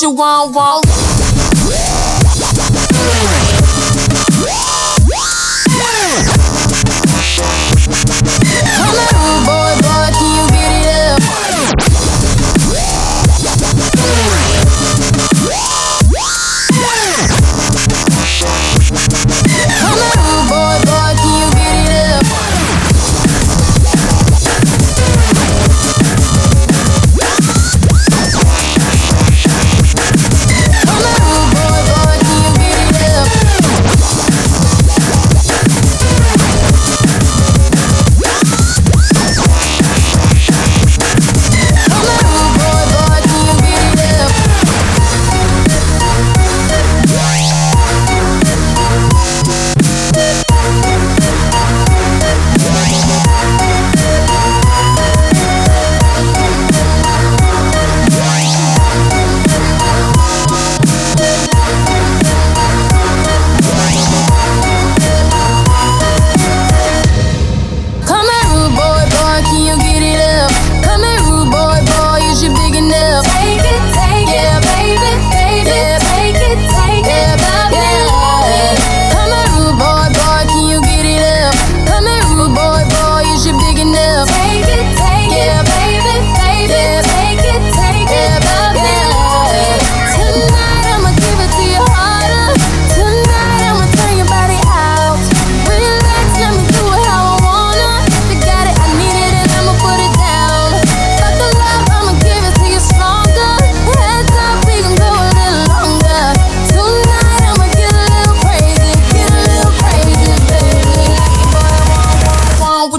you want, want.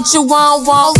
what you want, want.